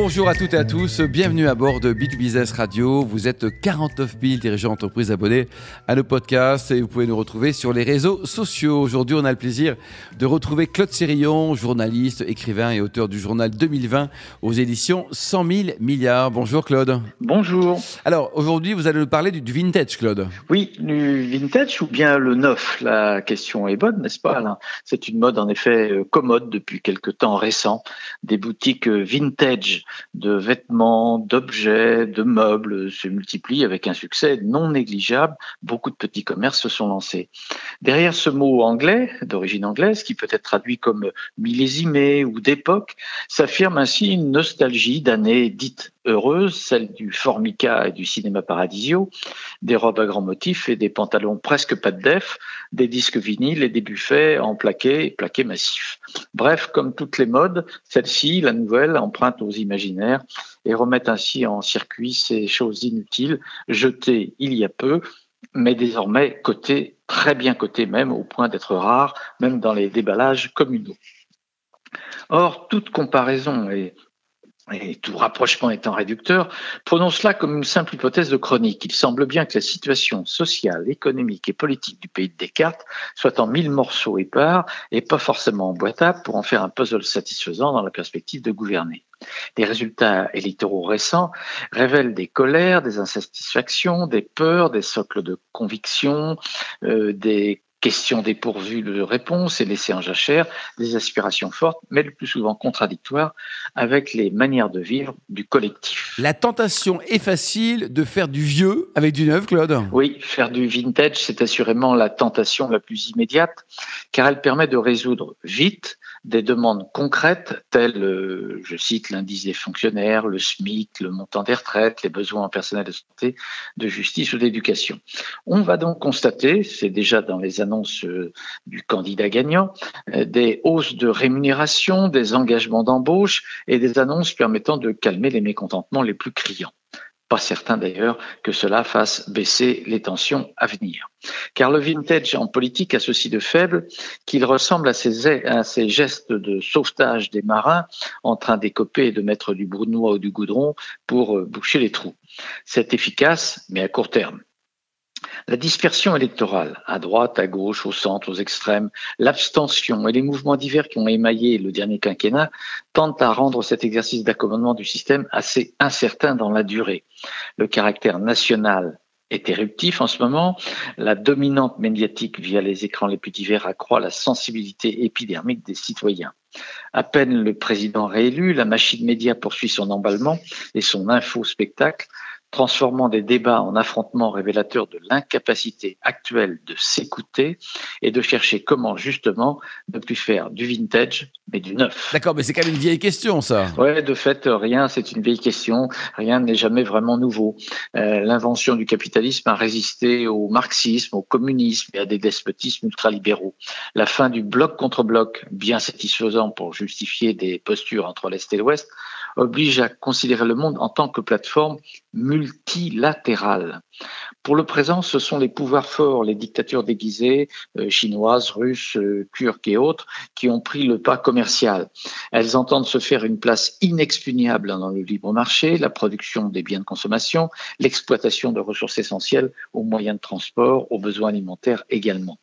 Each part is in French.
Bonjour à toutes et à tous, bienvenue à bord de B2Business Radio. Vous êtes 49 000 dirigeants d'entreprise abonnés à nos podcasts et vous pouvez nous retrouver sur les réseaux sociaux. Aujourd'hui, on a le plaisir de retrouver Claude Sérillon, journaliste, écrivain et auteur du journal 2020 aux éditions 100 000 milliards. Bonjour Claude. Bonjour. Alors aujourd'hui, vous allez nous parler du, vintage, Claude. Oui, du vintage ou bien le neuf? La question est bonne, n'est-ce pas Alain? C'est une mode en effet euh, commode depuis quelque temps récent. Des boutiques euh, vintage de vêtements, d'objets, de meubles se multiplient avec un succès non négligeable. Beaucoup de petits commerces se sont lancés. Derrière ce mot anglais, d'origine anglaise, qui peut être traduit comme millésimé ou d'époque, s'affirme ainsi une nostalgie d'années dites heureuses, celle du Formica et du cinéma paradisio, des robes à grands motifs et des pantalons presque pas de def, des disques vinyles et des buffets en plaqué et plaqué massif. Bref, comme toutes les modes, celle-ci, la nouvelle, emprunte aux imaginaires et remet ainsi en circuit ces choses inutiles jetées il y a peu, mais désormais cotées, très bien cotées même, au point d'être rares, même dans les déballages communaux. Or, toute comparaison est et tout rapprochement étant réducteur, prenons cela comme une simple hypothèse de chronique. Il semble bien que la situation sociale, économique et politique du pays de Descartes soit en mille morceaux épars et pas forcément emboîtable pour en faire un puzzle satisfaisant dans la perspective de gouverner. Les résultats électoraux récents révèlent des colères, des insatisfactions, des peurs, des socles de conviction, euh, des questions dépourvues de réponses et laissées en jachère, des aspirations fortes, mais le plus souvent contradictoires avec les manières de vivre du collectif. La tentation est facile de faire du vieux avec du neuf, Claude? Oui, faire du vintage, c'est assurément la tentation la plus immédiate, car elle permet de résoudre vite des demandes concrètes telles, euh, je cite, l'indice des fonctionnaires, le SMIC, le montant des retraites, les besoins en personnel de santé, de justice ou d'éducation. On va donc constater, c'est déjà dans les annonces euh, du candidat gagnant, euh, des hausses de rémunération, des engagements d'embauche et des annonces permettant de calmer les mécontentements les plus criants. Pas certain d'ailleurs que cela fasse baisser les tensions à venir. Car le vintage en politique a ceci de faible qu'il ressemble à ces, gestes de sauvetage des marins en train d'écoper et de mettre du brunois ou du goudron pour euh, boucher les trous. C'est efficace, mais à court terme. La dispersion électorale, à droite, à gauche, au centre, aux extrêmes, l'abstention et les mouvements divers qui ont émaillé le dernier quinquennat tentent à rendre cet exercice d'accommodement du système assez incertain dans la durée. Le caractère national est éruptif en ce moment. La dominante médiatique via les écrans les plus divers accroît la sensibilité épidermique des citoyens. À peine le président réélu, la machine média poursuit son emballement et son info-spectacle transformant des débats en affrontements révélateurs de l'incapacité actuelle de s'écouter et de chercher comment justement ne plus faire du vintage mais du neuf. D'accord, mais c'est quand même une vieille question ça. Ouais, de fait, rien, c'est une vieille question. Rien n'est jamais vraiment nouveau. Euh, l'invention du capitalisme a résisté au marxisme, au communisme et à des despotismes ultralibéraux. La fin du bloc contre bloc, bien satisfaisant pour justifier des postures entre l'Est et l'Ouest, oblige à considérer le monde en tant que plateforme multilatérale. Pour le présent, ce sont les pouvoirs forts, les dictatures déguisées, euh, chinoises, russes, euh, turques et autres, qui ont pris le pas commercial. Elles entendent se faire une place inexpugnable dans le libre marché, la production des biens de consommation, l'exploitation de ressources essentielles aux moyens de transport, aux besoins alimentaires également.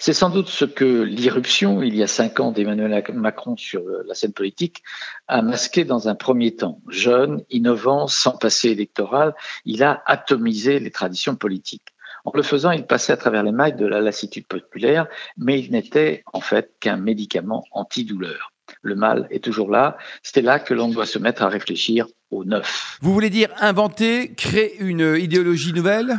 C'est sans doute ce que l'irruption, il y a cinq ans, d'Emmanuel Macron sur la scène politique a masqué dans un premier temps. Jeune, innovant, sans passé électoral, il a atomisé les traditions politiques. En le faisant, il passait à travers les mailles de la lassitude populaire, mais il n'était en fait qu'un médicament antidouleur. Le mal est toujours là. C'est là que l'on doit se mettre à réfléchir au neuf. Vous voulez dire inventer, créer une idéologie nouvelle?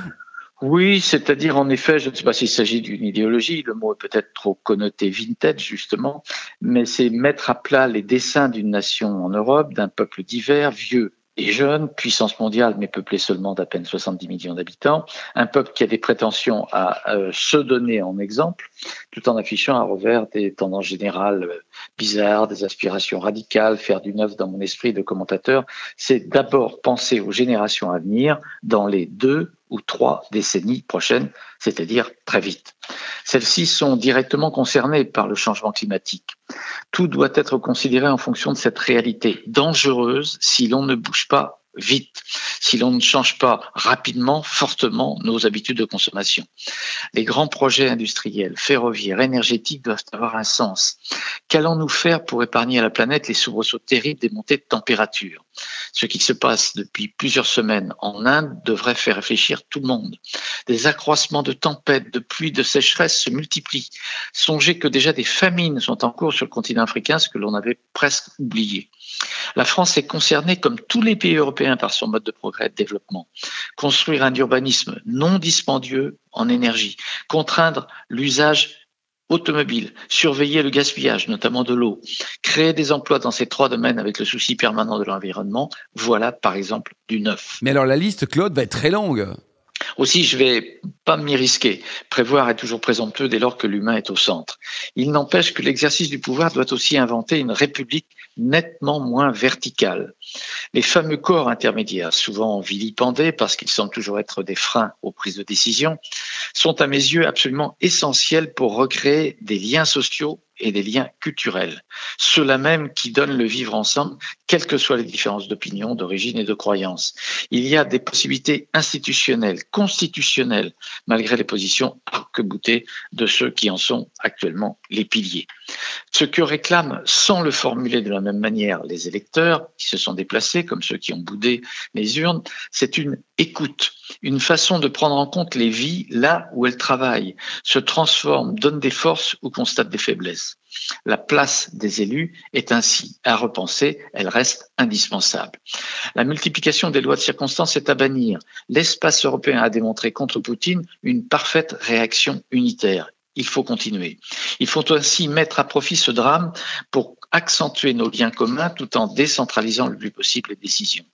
Oui, c'est-à-dire en effet, je ne sais pas s'il s'agit d'une idéologie, le mot est peut-être trop connoté vintage justement, mais c'est mettre à plat les dessins d'une nation en Europe, d'un peuple divers, vieux et jeune, puissance mondiale mais peuplé seulement d'à peine 70 millions d'habitants, un peuple qui a des prétentions à euh, se donner en exemple, tout en affichant à revers des tendances générales euh, bizarres, des aspirations radicales, faire du neuf dans mon esprit de commentateur, c'est d'abord penser aux générations à venir dans les deux ou trois décennies prochaines, c'est-à-dire très vite. Celles-ci sont directement concernées par le changement climatique. Tout doit être considéré en fonction de cette réalité dangereuse si l'on ne bouge pas vite si l'on ne change pas rapidement, fortement nos habitudes de consommation. Les grands projets industriels, ferroviaires, énergétiques doivent avoir un sens. Qu'allons-nous faire pour épargner à la planète les soubresauts terribles des montées de température? Ce qui se passe depuis plusieurs semaines en Inde devrait faire réfléchir tout le monde. Des accroissements de tempêtes, de pluies, de sécheresses se multiplient. Songez que déjà des famines sont en cours sur le continent africain, ce que l'on avait presque oublié. La France est concernée, comme tous les pays européens, par son mode de progrès et de développement. Construire un urbanisme non dispendieux en énergie, contraindre l'usage automobile, surveiller le gaspillage, notamment de l'eau, créer des emplois dans ces trois domaines avec le souci permanent de l'environnement, voilà par exemple du neuf. Mais alors la liste, Claude, va être très longue. Aussi, je vais pas m'y risquer. Prévoir est toujours présomptueux dès lors que l'humain est au centre. Il n'empêche que l'exercice du pouvoir doit aussi inventer une république nettement moins verticale. Les fameux corps intermédiaires, souvent vilipendés parce qu'ils semblent toujours être des freins aux prises de décision, sont à mes yeux absolument essentiels pour recréer des liens sociaux et des liens culturels, ceux-là même qui donnent le vivre ensemble, quelles que soient les différences d'opinion, d'origine et de croyance. Il y a des possibilités institutionnelles, constitutionnelles, malgré les positions arc-boutées de ceux qui en sont actuellement les piliers. Ce que réclament, sans le formuler de la même manière, les électeurs qui se sont déplacés, comme ceux qui ont boudé les urnes, c'est une écoute, une façon de prendre en compte les vies là où elles travaillent, se transforment, donnent des forces ou constatent des faiblesses. La place des élus est ainsi à repenser, elle reste indispensable. La multiplication des lois de circonstance est à bannir. L'espace européen a démontré contre Poutine une parfaite réaction unitaire il faut continuer. Il faut aussi mettre à profit ce drame pour accentuer nos liens communs tout en décentralisant le plus possible les décisions.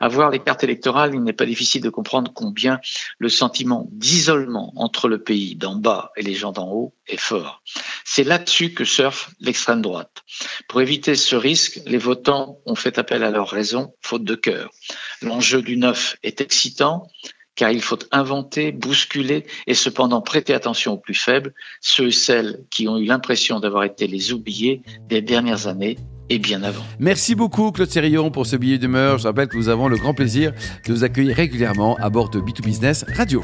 À voir les cartes électorales, il n'est pas difficile de comprendre combien le sentiment d'isolement entre le pays d'en bas et les gens d'en haut est fort. C'est là-dessus que surfe l'extrême droite. Pour éviter ce risque, les votants ont fait appel à leur raison, faute de cœur. L'enjeu du neuf est excitant, car il faut inventer, bousculer et cependant prêter attention aux plus faibles, ceux et celles qui ont eu l'impression d'avoir été les oubliés des dernières années et bien avant. Merci beaucoup Claude Sérillon pour ce billet d'humeur. Je rappelle que nous avons le grand plaisir de vous accueillir régulièrement à bord de B2Business Radio.